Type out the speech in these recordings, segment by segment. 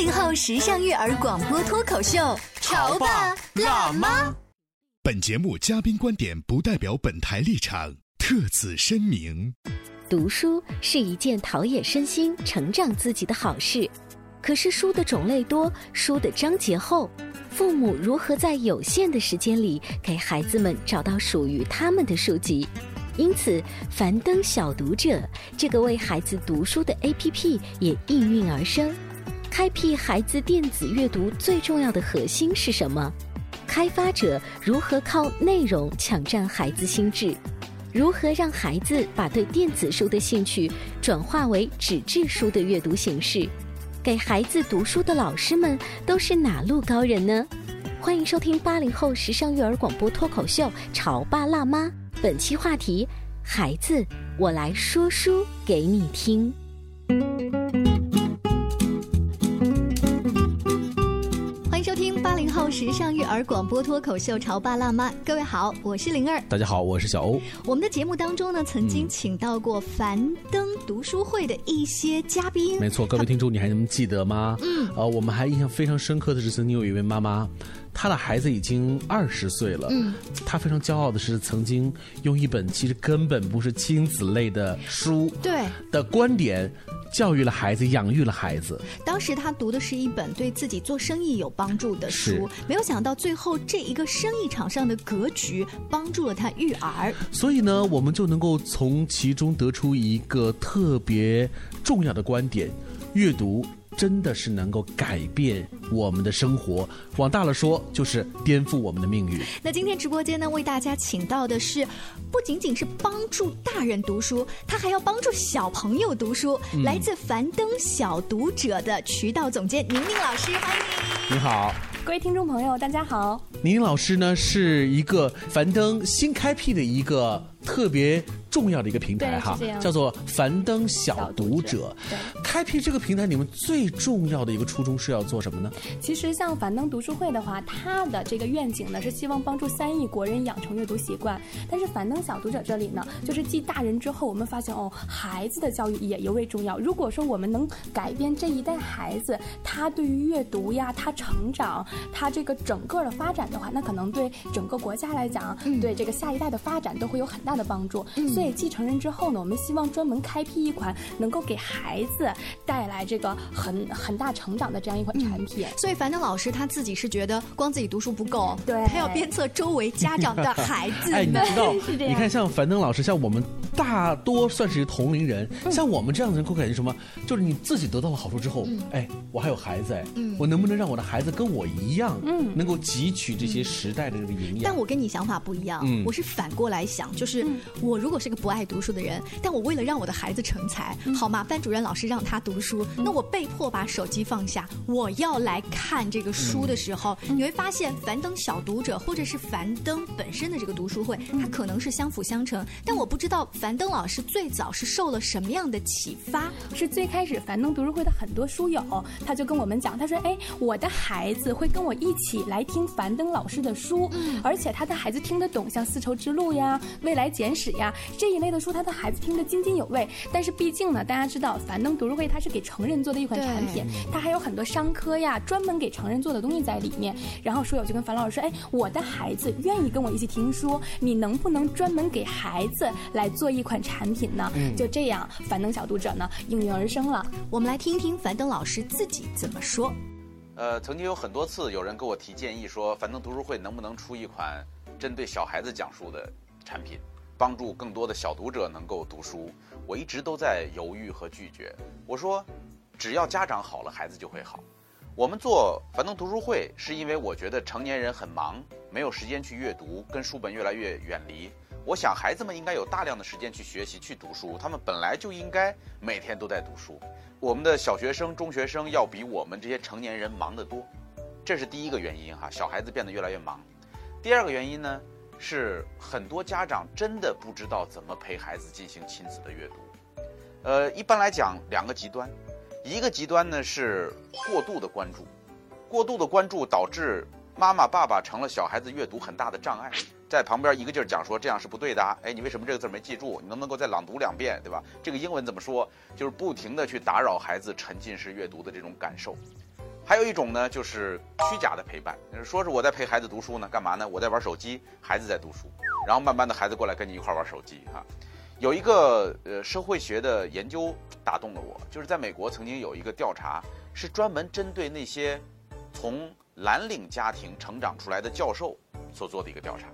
八零后时尚育儿广播脱口秀，潮爸辣妈。本节目嘉宾观点不代表本台立场，特此声明。读书是一件陶冶身心、成长自己的好事，可是书的种类多，书的章节厚，父母如何在有限的时间里给孩子们找到属于他们的书籍？因此，樊登小读者这个为孩子读书的 APP 也应运而生。开辟孩子电子阅读最重要的核心是什么？开发者如何靠内容抢占孩子心智？如何让孩子把对电子书的兴趣转化为纸质书的阅读形式？给孩子读书的老师们都是哪路高人呢？欢迎收听八零后时尚育儿广播脱口秀《潮爸辣妈》，本期话题：孩子，我来说书给你听。时尚育儿广播脱口秀《潮爸辣妈》，各位好，我是灵儿。大家好，我是小欧。我们的节目当中呢，曾经请到过樊登读书会的一些嘉宾。没错，各位听众，你还能记得吗？嗯。呃，我们还印象非常深刻的是，曾经有一位妈妈，她的孩子已经二十岁了。嗯。她非常骄傲的是，曾经用一本其实根本不是亲子类的书，对的观点。教育了孩子，养育了孩子。当时他读的是一本对自己做生意有帮助的书，没有想到最后这一个生意场上的格局帮助了他育儿。所以呢，我们就能够从其中得出一个特别重要的观点：阅读。真的是能够改变我们的生活，往大了说就是颠覆我们的命运。那今天直播间呢，为大家请到的是，不仅仅是帮助大人读书，他还要帮助小朋友读书。来自樊登小读者的渠道总监宁宁老师，欢迎你。你好，各位听众朋友，大家好。宁宁老师呢，是一个樊登新开辟的一个特别。重要的一个平台哈，叫做樊登小读者。开辟这个平台，你们最重要的一个初衷是要做什么呢？其实像樊登读书会的话，它的这个愿景呢是希望帮助三亿国人养成阅读习惯。但是樊登小读者这里呢，就是继大人之后，我们发现哦，孩子的教育也尤为重要。如果说我们能改变这一代孩子，他对于阅读呀，他成长，他这个整个的发展的话，那可能对整个国家来讲，对这个下一代的发展都会有很大的帮助。所以继承人之后呢，我们希望专门开辟一款能够给孩子带来这个很很大成长的这样一款产品。所以樊登老师他自己是觉得光自己读书不够，对，他要鞭策周围家长的 孩子。哎，你知道？你看，像樊登老师，像我们大多算是同龄人，像我们这样的人，会感觉什么？就是你自己得到了好处之后，哎，我还有孩子，哎，我能不能让我的孩子跟我一样，嗯，能够汲取这些时代的这个营养？但我跟你想法不一样，我是反过来想，就是我如果是个不爱。读书的人，但我为了让我的孩子成才，好吗？班主任老师让他读书，那我被迫把手机放下，我要来看这个书的时候，你会发现樊登小读者或者是樊登本身的这个读书会，它可能是相辅相成。但我不知道樊登老师最早是受了什么样的启发？是最开始樊登读书会的很多书友，他就跟我们讲，他说：“哎，我的孩子会跟我一起来听樊登老师的书，而且他的孩子听得懂，像《丝绸之路》呀、《未来简史》呀这一类的。”书他的孩子听得津津有味，但是毕竟呢，大家知道樊登读书会它是给成人做的一款产品，它还有很多商科呀，专门给成人做的东西在里面。然后书友就跟樊老师说：“哎，我的孩子愿意跟我一起听书，你能不能专门给孩子来做一款产品呢？”就这样，樊登小读者呢应运而生了。我们来听听樊登老师自己怎么说。呃，曾经有很多次有人给我提建议说，樊登读书会能不能出一款针对小孩子讲述的产品。帮助更多的小读者能够读书，我一直都在犹豫和拒绝。我说，只要家长好了，孩子就会好。我们做樊登读书会，是因为我觉得成年人很忙，没有时间去阅读，跟书本越来越远离。我想孩子们应该有大量的时间去学习、去读书，他们本来就应该每天都在读书。我们的小学生、中学生要比我们这些成年人忙得多，这是第一个原因哈。小孩子变得越来越忙。第二个原因呢，是很多家长真的不知道怎么陪孩子进行亲子的阅读。呃，一般来讲，两个极端，一个极端呢是过度的关注，过度的关注导致妈妈、爸爸成了小孩子阅读很大的障碍。在旁边一个劲儿讲说这样是不对的，哎，你为什么这个字没记住？你能不能够再朗读两遍，对吧？这个英文怎么说？就是不停的去打扰孩子沉浸式阅读的这种感受。还有一种呢，就是虚假的陪伴，说是我在陪孩子读书呢，干嘛呢？我在玩手机，孩子在读书，然后慢慢的孩子过来跟你一块玩手机哈。有一个呃社会学的研究打动了我，就是在美国曾经有一个调查，是专门针对那些从蓝领家庭成长出来的教授所做的一个调查。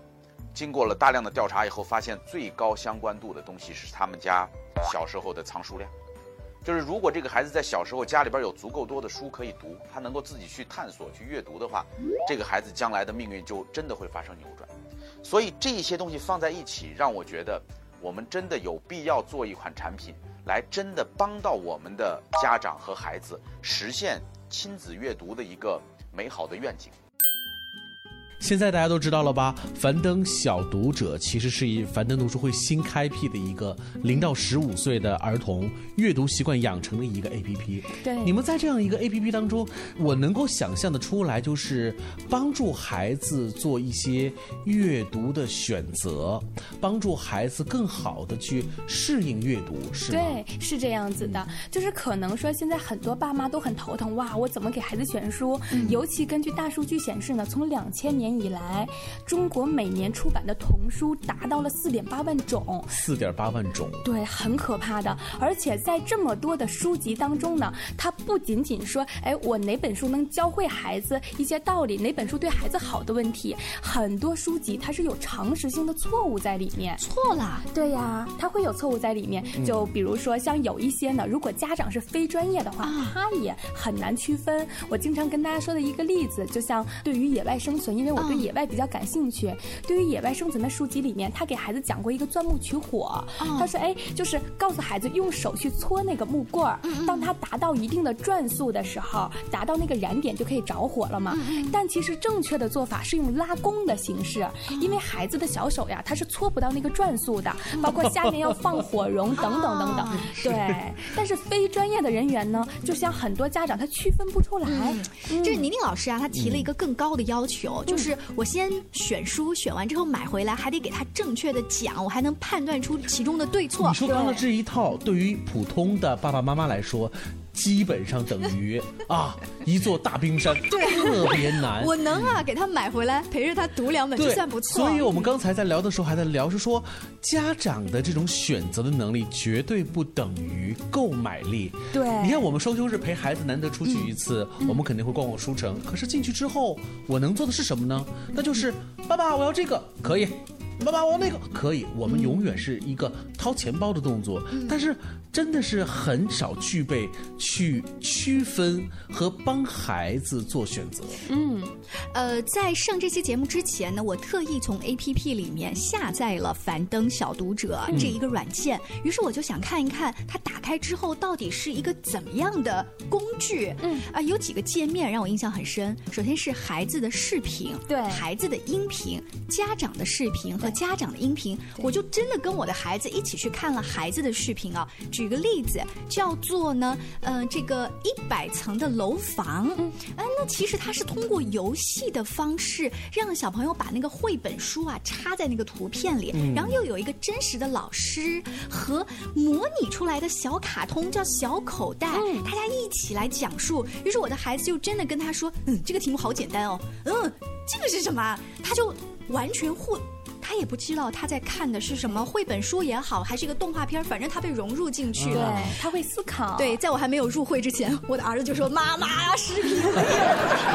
经过了大量的调查以后，发现最高相关度的东西是他们家小时候的藏书量。就是如果这个孩子在小时候家里边有足够多的书可以读，他能够自己去探索、去阅读的话，这个孩子将来的命运就真的会发生扭转。所以这些东西放在一起，让我觉得我们真的有必要做一款产品，来真的帮到我们的家长和孩子实现亲子阅读的一个美好的愿景。现在大家都知道了吧？樊登小读者其实是以樊登读书会新开辟的一个零到十五岁的儿童阅读习惯养成的一个 APP。对，你们在这样一个 APP 当中，我能够想象的出来，就是帮助孩子做一些阅读的选择，帮助孩子更好的去适应阅读，是吗？对，是这样子的。就是可能说，现在很多爸妈都很头疼，哇，我怎么给孩子选书？尤其根据大数据显示呢，从两千年。年以来，中国每年出版的童书达到了四点八万种。四点八万种，对，很可怕的。而且在这么多的书籍当中呢，它不仅仅说，哎，我哪本书能教会孩子一些道理，哪本书对孩子好的问题，很多书籍它是有常识性的错误在里面。错了，对呀，它会有错误在里面。就比如说像有一些呢，如果家长是非专业的话，他也很难区分。我经常跟大家说的一个例子，就像对于野外生存，因为我对野外比较感兴趣。对于野外生存的书籍里面，他给孩子讲过一个钻木取火。他说：“哎，就是告诉孩子用手去搓那个木棍儿，当他达到一定的转速的时候，达到那个燃点就可以着火了嘛。但其实正确的做法是用拉弓的形式，因为孩子的小手呀，他是搓不到那个转速的，包括下面要放火绒等等等等。对，但是非专业的人员呢，就像很多家长他区分不出来。这是宁宁老师啊，他提了一个更高的要求，就是。是我先选书，选完之后买回来，还得给他正确的讲，我还能判断出其中的对错。你说刚刚这一套，对于普通的爸爸妈妈来说。基本上等于 啊一座大冰山，特别难。我能啊，给他买回来，陪着他读两本就算不错。所以我们刚才在聊的时候还在聊，是说家长的这种选择的能力绝对不等于购买力。对，你看我们双休日陪孩子难得出去一次，我们肯定会逛逛书城。可是进去之后，我能做的是什么呢？那就是爸爸，我要这个，可以。爸爸，我那个可以。我们永远是一个掏钱包的动作，但是真的是很少具备去区分和帮孩子做选择。嗯，呃，在上这期节目之前呢，我特意从 A P P 里面下载了樊登小读者这一个软件，于是我就想看一看它打开之后到底是一个怎么样的工具。嗯，啊，有几个界面让我印象很深。首先是孩子的视频，对，孩子的音频，家长的视频。家长的音频，我就真的跟我的孩子一起去看了孩子的视频啊。举个例子，叫做呢，嗯，这个一百层的楼房，嗯，哎，那其实它是通过游戏的方式，让小朋友把那个绘本书啊插在那个图片里，然后又有一个真实的老师和模拟出来的小卡通叫小口袋，大家一起来讲述。于是我的孩子就真的跟他说，嗯，这个题目好简单哦，嗯，这个是什么？他就完全互。他也不知道他在看的是什么绘本书也好，还是一个动画片，反正他被融入进去了。对，他会思考。对，在我还没有入会之前，我的儿子就说：“妈妈，视频。”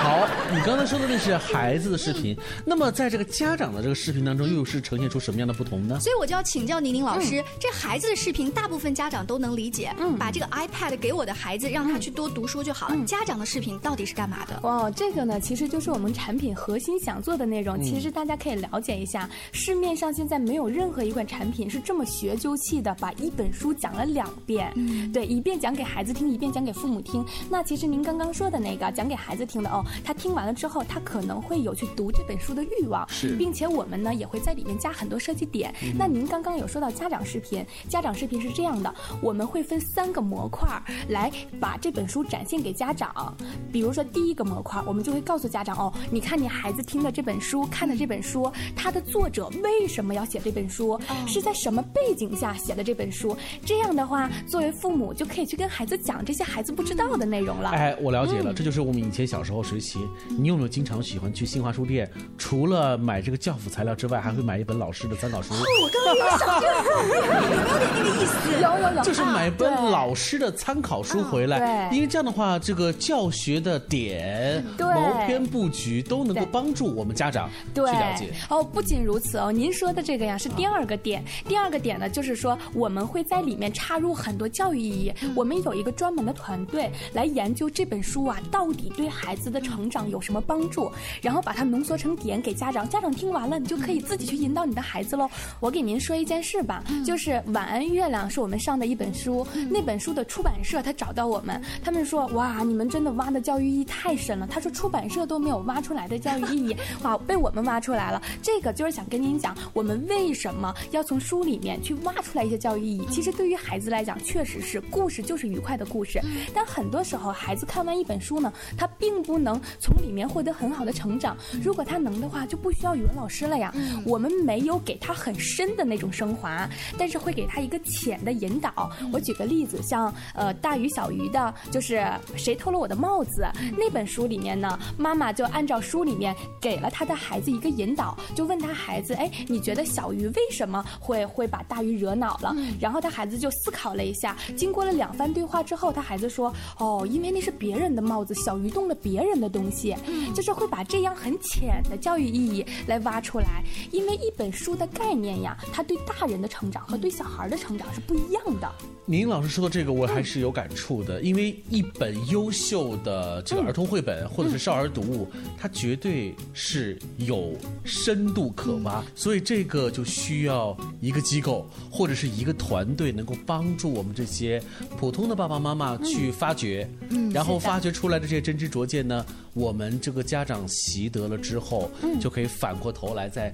好，你刚才说的那是孩子的视频，那么在这个家长的这个视频当中，又是呈现出什么样的不同呢？所以我就要请教宁宁老师，这孩子的视频，大部分家长都能理解，嗯，把这个 iPad 给我的孩子，让他去多读书就好了。家长的视频到底是干嘛的？哇，这个呢，其实就是我们产品核心想做的内容。其实大家可以了解一下，市面上现在没有任何一款产品是这么学究气的，把一本书讲了两遍。嗯，对，一遍讲给孩子听，一遍讲给父母听。那其实您刚刚说的那个讲给孩子听的哦，他听完了之后，他可能会有去读这本书的欲望，是，并且我们呢也会在里面加很多设计点。那您刚刚有说到家长视频，家长视频是这样的，我们会分三个模块来把这本书展现给家长。比如说第一个模块，我们就会告诉家长哦，你看你孩子听的这本书，看的这本书，它的作者为什么要写这本书，是在什么背景下写的这本书？这样的话，作为父母就可以去跟孩子讲这些孩子不知道的内容了。哎，我了解了，这就是我们以前小时候学习。你有没有经常喜欢去新华书店？除了买这个教辅材料之外，还会买一本老师的参考书？我刚刚也想，有没有点那个意思？有有有，就是买本老师的参考书回来，因为这样的话，这个教学的点、谋篇布局都能够帮助我们家长去了解。哦，不仅如此哦，您说的这个呀是第二个点。第二个点呢，就是说我们会在里面插入很多教育意义。我们有一个专门的团队来研究这本书啊，到底对孩子的成长有什么帮助，然后把它浓缩成点给家长。家长听完了，你就可以自己去引导你的孩子喽。我给您说一件事吧，就是《晚安月亮》是我们上的一本书，那本书的出版社他找到我们，他们说哇，你们真的挖的教育意义太深了。他说出版社都没有挖出来的教育意义，哇，被我们挖出来了。这个就是想跟您讲，我们为什么要从书里面去挖出来一些教育意义。其实对于孩子来讲，确实是故事就是愉快的故事，但很多时候孩子看完一本书呢，他并不能从里面获得很好的成长。如果他能的话，就不需要语文老师了呀。我们没有给他很深的那种升华，但是会给他一个浅的引导。我举个例子，像呃大鱼小鱼的，就是谁偷了我的帽子那本书里面呢，妈妈就按照书里面给了他的孩子一个引导，就问他孩子，哎，你觉得小鱼为什么会会把大鱼惹恼了？然后他孩子就思考了一下，经过了两番对话之后，他孩子说，哦，因为那是别人的帽子，小鱼动了别人的东西，就是会把这样很浅的教育意义来挖出来。因为一本书的概念呀，它对大人的成长和对小孩的成长是不一样的。宁老师说的这个，我还是有感触的，因为一本优秀的这个儿童绘本或者是少儿读物，它绝对是有深度可挖，所以这个就需要一个机构或者是一个团队，能够帮助我们这些普通的爸爸妈妈去发掘，然后发掘出来的这些真知灼见呢，我们这个家长习得了之后，就可以反过头来再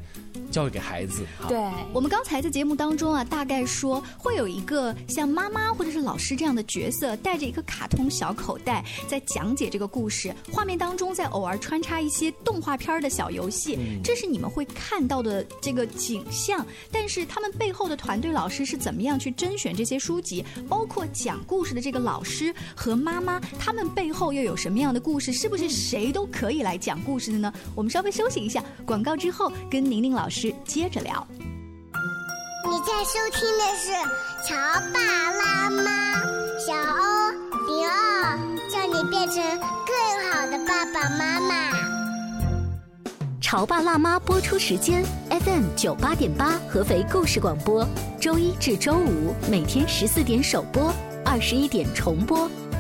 教育给孩子。对我们刚才在节目当中啊，大概说会有一个像妈妈或者是老师这样的角色，带着一个卡通小口袋，在讲解这个故事。画面当中在偶尔穿插一些动画片的小游戏，这是你们会看到的这个景象。但是他们背后的团队老师是怎么样去甄选这些书籍？包括讲故事的这个老师和妈妈，他们背后又有什么样的故事？是不是谁都可以来讲故事的呢？我们稍微休息一下，广告之后跟宁宁老师接着聊。你在收听的是《潮爸辣妈》，小欧零二，叫你变成更好的爸爸妈妈。《潮爸辣妈》播出时间：FM 九八点八，合肥故事广播，周一至周五每天十四点首播，二十一点重播。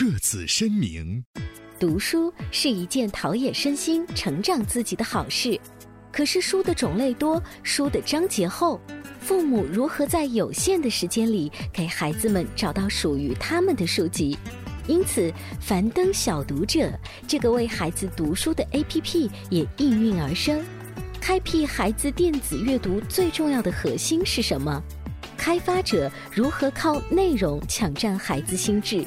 特此声明：读书是一件陶冶身心、成长自己的好事，可是书的种类多，书的章节厚，父母如何在有限的时间里给孩子们找到属于他们的书籍？因此，樊登小读者这个为孩子读书的 APP 也应运而生。开辟孩子电子阅读最重要的核心是什么？开发者如何靠内容抢占孩子心智？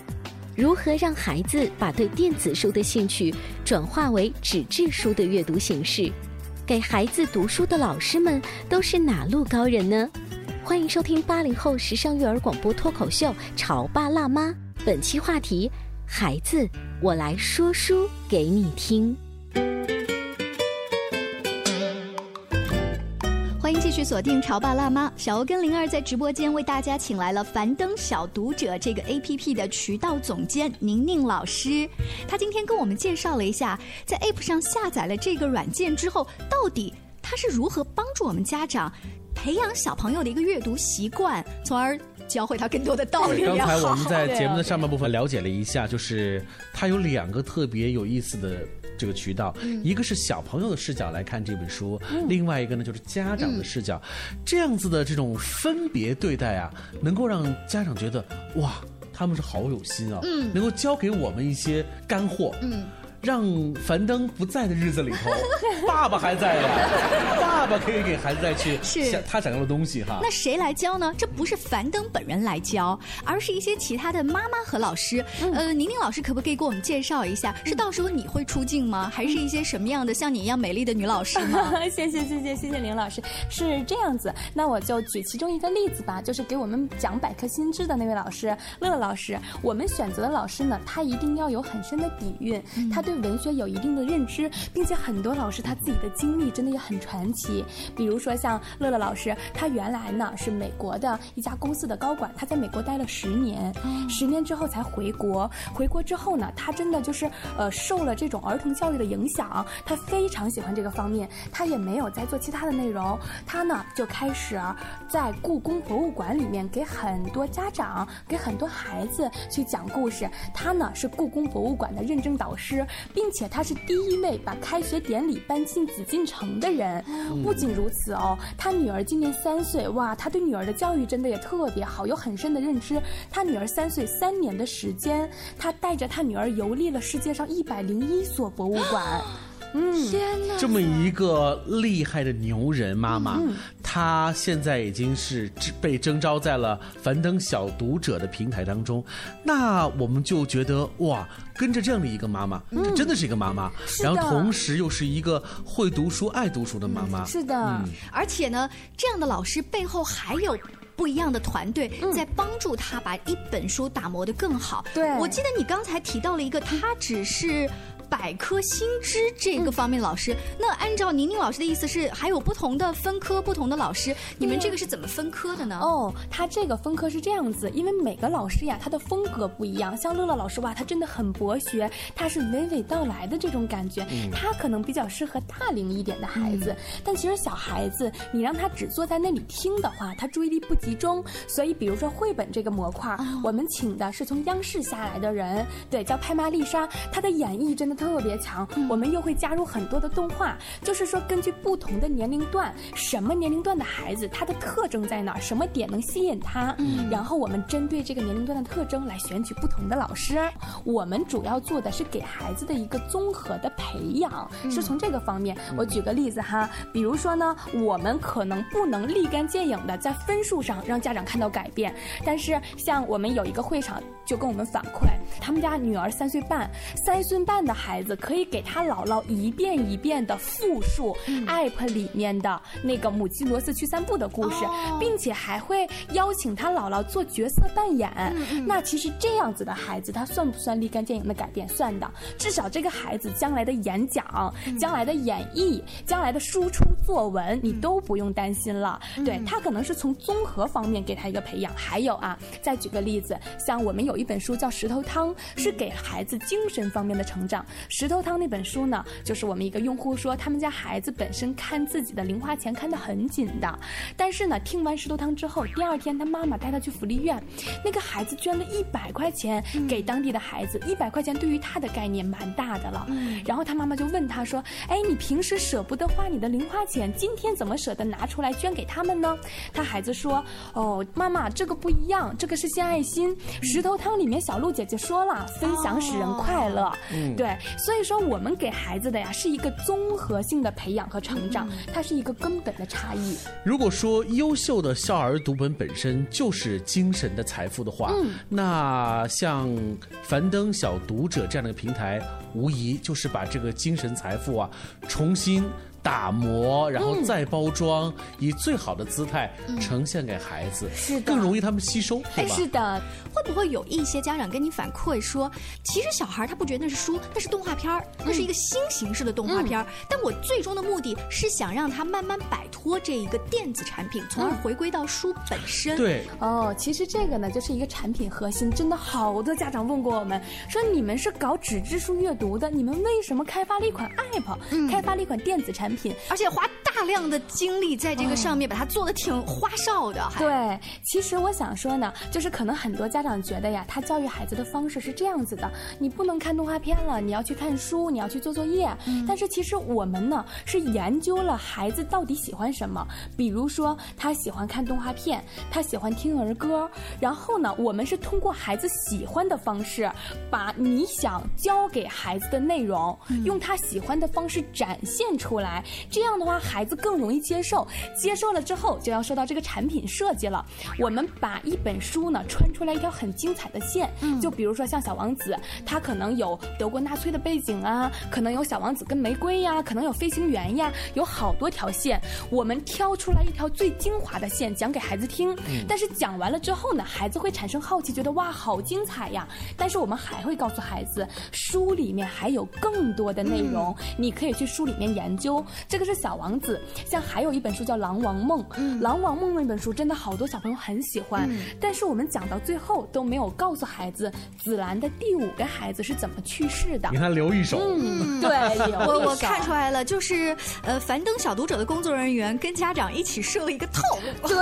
如何让孩子把对电子书的兴趣转化为纸质书的阅读形式？给孩子读书的老师们都是哪路高人呢？欢迎收听八零后时尚育儿广播脱口秀《潮爸辣妈》，本期话题：孩子，我来说书给你听。续锁定《潮爸辣妈》，小欧跟灵儿在直播间为大家请来了樊登小读者这个 APP 的渠道总监宁宁老师。他今天跟我们介绍了一下，在 App 上下载了这个软件之后，到底它是如何帮助我们家长培养小朋友的一个阅读习惯，从而教会他更多的道理。刚才我们在节目的上半部分了解了一下，就是它有两个特别有意思的。这个渠道，一个是小朋友的视角来看这本书，另外一个呢就是家长的视角，这样子的这种分别对待啊，能够让家长觉得哇，他们是好有心啊，能够教给我们一些干货。让樊登不在的日子里头，爸爸还在呀，爸爸可以给孩子再去想他想要的东西哈。那谁来教呢？这不是樊登本人来教，而是一些其他的妈妈和老师。呃，宁宁老师可不可以给我们介绍一下？是到时候你会出镜吗？还是一些什么样的像你一样美丽的女老师吗？谢谢谢谢谢谢林老师，是这样子。那我就举其中一个例子吧，就是给我们讲百科新知的那位老师乐乐老师。我们选择的老师呢，他一定要有很深的底蕴，他对。文学有一定的认知，并且很多老师他自己的经历真的也很传奇。比如说像乐乐老师，他原来呢是美国的一家公司的高管，他在美国待了十年，十年之后才回国。回国之后呢，他真的就是呃受了这种儿童教育的影响，他非常喜欢这个方面，他也没有再做其他的内容，他呢就开始在故宫博物馆里面给很多家长、给很多孩子去讲故事。他呢是故宫博物馆的认证导师。并且他是第一位把开学典礼搬进紫禁城的人。不仅如此哦，他女儿今年三岁，哇，他对女儿的教育真的也特别好，有很深的认知。他女儿三岁三年的时间，他带着他女儿游历了世界上一百零一所博物馆。嗯，天哪！这么一个厉害的牛人妈妈，她现在已经是被征召在了樊登小读者的平台当中。那我们就觉得哇，跟着这样的一个妈妈，这真的是一个妈妈，然后同时又是一个会读书、爱读书的妈妈。是的，而且呢，这样的老师背后还有不一样的团队在帮助他把一本书打磨得更好。对，我记得你刚才提到了一个，他只是。百科新知这个方面，老师，那按照宁宁老师的意思是，还有不同的分科，不同的老师，你们这个是怎么分科的呢？哦，他这个分科是这样子，因为每个老师呀，他的风格不一样。像乐乐老师哇，他真的很博学，他是娓娓道来的这种感觉，他可能比较适合大龄一点的孩子。但其实小孩子，你让他只坐在那里听的话，他注意力不集中。所以，比如说绘本这个模块，我们请的是从央视下来的人，对，叫拍玛丽莎，她的演绎真的。特别强，我们又会加入很多的动画，就是说根据不同的年龄段，什么年龄段的孩子他的特征在哪儿，什么点能吸引他，然后我们针对这个年龄段的特征来选取不同的老师。我们主要做的是给孩子的一个综合的培养，是从这个方面。我举个例子哈，比如说呢，我们可能不能立竿见影的在分数上让家长看到改变，但是像我们有一个会场就跟我们反馈，他们家女儿三岁半，三岁半的孩。孩子可以给他姥姥一遍一遍的复述 app 里面的那个母鸡罗斯去散步的故事，并且还会邀请他姥姥做角色扮演。那其实这样子的孩子，他算不算立竿见影的改变？算的。至少这个孩子将来的演讲、将来的演绎、将来的输出作文，你都不用担心了。对他可能是从综合方面给他一个培养。还有啊，再举个例子，像我们有一本书叫《石头汤》，是给孩子精神方面的成长。石头汤那本书呢，就是我们一个用户说，他们家孩子本身看自己的零花钱看得很紧的，但是呢，听完石头汤之后，第二天他妈妈带他去福利院，那个孩子捐了一百块钱给当地的孩子，一百块钱对于他的概念蛮大的了。然后他妈妈就问他说：“哎，你平时舍不得花你的零花钱，今天怎么舍得拿出来捐给他们呢？”他孩子说：“哦，妈妈，这个不一样，这个是献爱心。石头汤里面小鹿姐姐说了，分享使人快乐。嗯对，所以说我们给孩子的呀是一个综合性的培养和成长，它是一个根本的差异。如果说优秀的少儿读本本身就是精神的财富的话，嗯那像樊登小读者这样的平台，无疑就是把这个精神财富啊重新。打磨，然后再包装，以最好的姿态呈现给孩子，是的。更容易他们吸收，对吧？的，会不会有一些家长跟你反馈说，其实小孩他不觉得那是书，那是动画片儿，那是一个新形式的动画片儿，但我最终的目的是想让他慢慢摆脱这一个电子产品，从而回归到书本身。对，哦，其实这个呢，就是一个产品核心。真的好多家长问过我们，说你们是搞纸质书阅读的，你们为什么开发了一款 App，、开发了一款电子产品，而且花大量的精力在这个上面，把它做的挺花哨的。对，其实我想说呢，就是可能很多家长觉得呀，他教育孩子的方式是这样子的：你不能看动画片了，你要去看书，你要去做作业。但是其实我们呢是研究了孩子到底喜欢什么，比如说他喜欢看动画片，他喜欢听儿歌，然后呢，我们是通过孩子喜欢的方式，把你想教给孩子的内容，用他喜欢的方式展现出来。这样的话，孩子更容易接受。接受了之后，就要说到这个产品设计了。我们把一本书呢穿出来一条很精彩的线，就比如说像小王子，它可能有德国纳粹的背景啊，可能有小王子跟玫瑰呀，可能有飞行员呀，有好多条线。我们挑出来一条最精华的线讲给孩子听。嗯但是讲完了之后呢，孩子会产生好奇，觉得哇好精彩呀。但是我们还会告诉孩子，书里面还有更多的内容，你可以去书里面研究。这个是小王子，像还有一本书叫《狼王梦》，狼王梦》那本书真的好多小朋友很喜欢，嗯。但是我们讲到最后都没有告诉孩子紫兰的第五个孩子是怎么去世的。你看留一手。嗯，对，有我我看出来了，就是呃，樊登小读者的工作人员跟家长一起设了一个套路，对，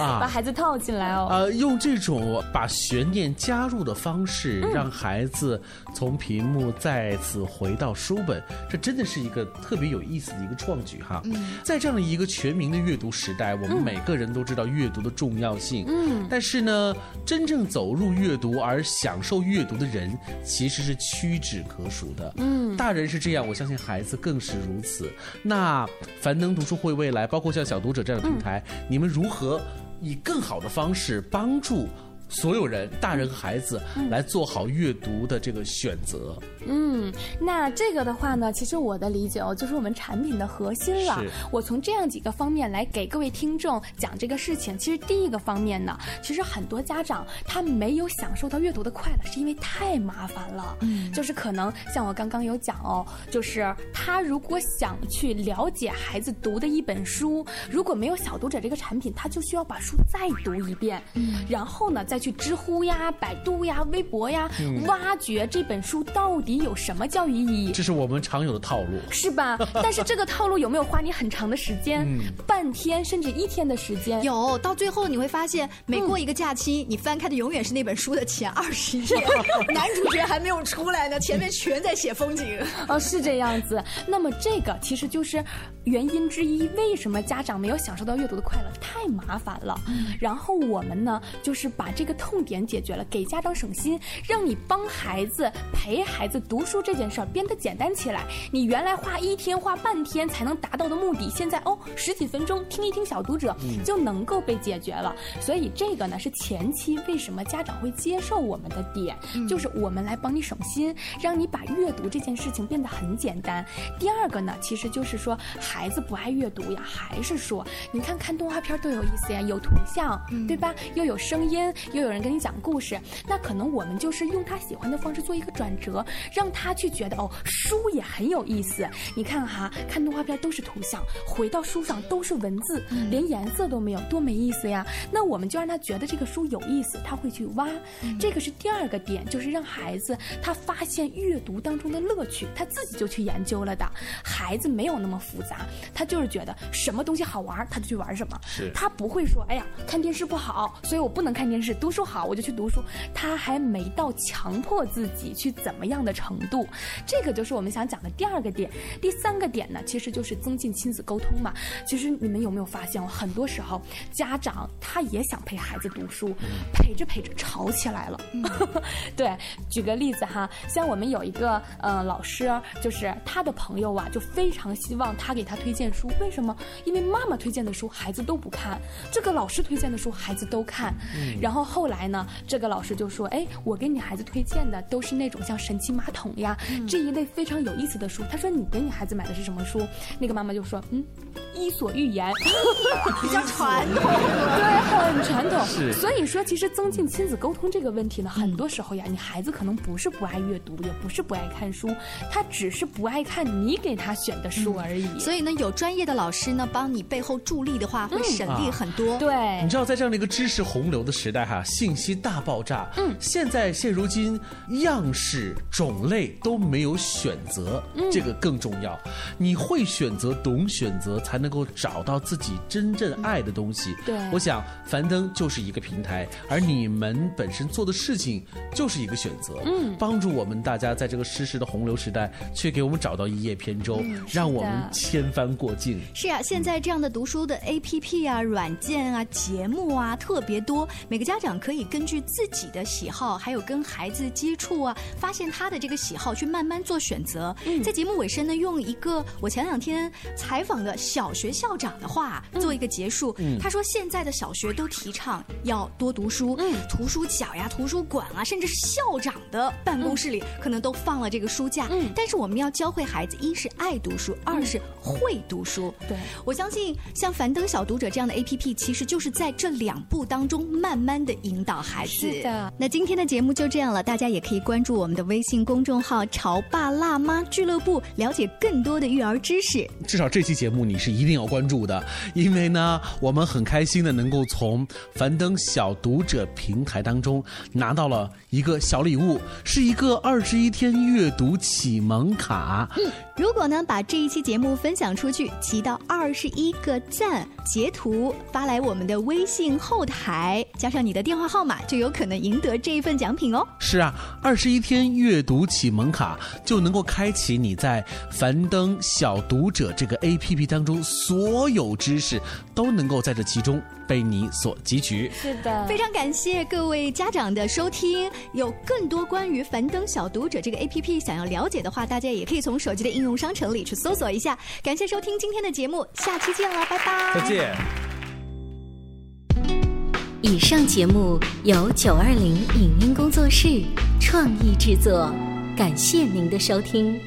啊把孩子套进来哦。呃，用这种把悬念加入的方式，嗯让孩子从屏幕再次回到书本，这真的是一个特别有意思的一个创举哈。嗯在这样的一个全民的阅读时代，我们嗯每个人都知道阅读的重要性。嗯但是呢，真正走入阅读而享受阅读的人，其实是屈指可数的。嗯大人是这样，我相信孩子更是如此。那樊登读书会未来，包括像小读者这样的平台，你们如何以更好的方式帮助？所有人，大人和孩子，来做好阅读的这个选择。嗯，那这个的话呢，其实我的理解哦，就是我们产品的核心了。我从这样几个方面来给各位听众讲这个事情。其实第一个方面呢，其实很多家长他没有享受到阅读的快乐，是因为太麻烦了。嗯就是可能像我刚刚有讲哦，就是他如果想去了解孩子读的一本书，如果没有小读者这个产品，他就需要把书再读一遍，嗯然后呢再去知乎呀、百度呀、微博呀，嗯挖掘这本书到底有什么教育意义。这是我们常有的套路。是吧？但是这个套路有没有花你很长的时间？嗯半天甚至一天的时间？有，到最后你会发现，每过一个假期，你翻开的永远是那本书的前 二十页，男主角还没有出来呢，前面全在写风景。哦，是这样子。那么这个其实就是原因之一，为什么家长没有享受到阅读的快乐？太麻烦了。然后我们呢，就是把这个痛点解决了，给家长省心，让你帮孩子陪孩子读书这件事儿变得简单起来。你原来花一天、花半天才能达到的目的，现在哦十几分钟听一听小读者嗯就能够被解决了。所以这个呢是前期为什么家长会接受我们的点，就是我们来帮你省心，让你把阅读这件事情变得很简单。第二个呢，其实就是说孩子不爱阅读呀，还是说你看看动画片多有意思呀，有图像，对吧？又有声音，又就有人跟你讲故事，那可能我们就是用他喜欢的方式做一个转折，让他去觉得哦，书也很有意思。你看哈，看动画片都是图像，回到书上都是文字，连颜色都没有，多没意思呀！那我们就让他觉得这个书有意思，他会去挖。这个是第二个点，就是让孩子他发现阅读当中的乐趣，他自己就去研究了的。孩子没有那么复杂，他就是觉得什么东西好玩，他就去玩什么。他不会说，哎呀，看电视不好，所以我不能看电视。读书好，我就去读书。他还没到强迫自己去怎么样的程度。这个就是我们想讲的第二个点。第三个点呢，其实就是增进亲子沟通嘛。其实你们有没有发现，很多时候家长他也想陪孩子读书，陪着陪着吵起来了。对，举个例子哈，像我们有一个呃老师，就是他的朋友啊，就非常希望他给他推荐书。为什么？因为妈妈推荐的书孩子都不看，这个老师推荐的书孩子都看。然后后来呢，这个老师就说：“哎，我给你孩子推荐的都是那种像神奇马桶呀这一类非常有意思的书。”他说：“你给你孩子买的是什么书？”那个妈妈就说：“嗯，伊索寓言，比较传统，对，很传统。是所以说，其实增进亲子沟通这个问题呢，很多时候呀，你孩子可能不是不爱阅读，也不是不爱看书，他只是不爱看你给他选的书而已。所以呢，有专业的老师呢帮你背后助力的话，会省力很多。对你知道，在这样的一个知识洪流的时代，哈，信息大爆炸。嗯，现在现如今，样式种类都没有选择，这个更重要。你会选择，懂选择，才能够找到自己真正爱的东西。对我想樊登就是一个平台，而你们本身做的事情就是一个选择。嗯，帮助我们大家在这个知识的洪流时代，去给我们找到一叶扁舟，让我们千帆过尽。是啊，现在这样的读书的 APP 啊、软件啊、节目啊特别多，每个家长可以根据自己的喜好，还有跟孩子接触啊，发现他的这个喜好，去慢慢做选择。在节目尾声呢，用一个我前两天采访的小学校长的话做一个结束。他说，现在的小学都提倡要多读书，图书角呀、图书馆啊，甚至是校长的办公室里，可能都放了这个书架。但是我们要教会孩子，一是爱读书，二是会读书。对我相信，像樊登小读者这样的 APP，其实就是在这两步当中慢慢的引导孩子。是的那今天的节目就这样了，大家也可以关注我们的微信公众号“潮爸辣妈俱乐部”，了解更多的育儿知识。至少这期节目你是一定要关注的，因为呢，我们很开心的能够从樊登小读者平台当中拿到了一个小礼物，是一个二十一天阅读启蒙卡。嗯如果呢把这一期节目分享出去，集到二十一个赞，截图发来我们的微信后台，加上你的电话号码，就有可能赢得这一份奖品哦。是啊，二十一天阅读启蒙卡就能够开启你在樊登小读者这个 APP 当中所有知识，都能够在这其中被你所汲取。是的，非常感谢各位家长的收听。有更多关于樊登小读者这个 APP 想要了解的话，大家也可以从手机的应用商城里去搜索一下。感谢收听今天的节目，下期见了，拜拜。再见。以上节目由九二零影音工作室创意制作，感谢您的收听。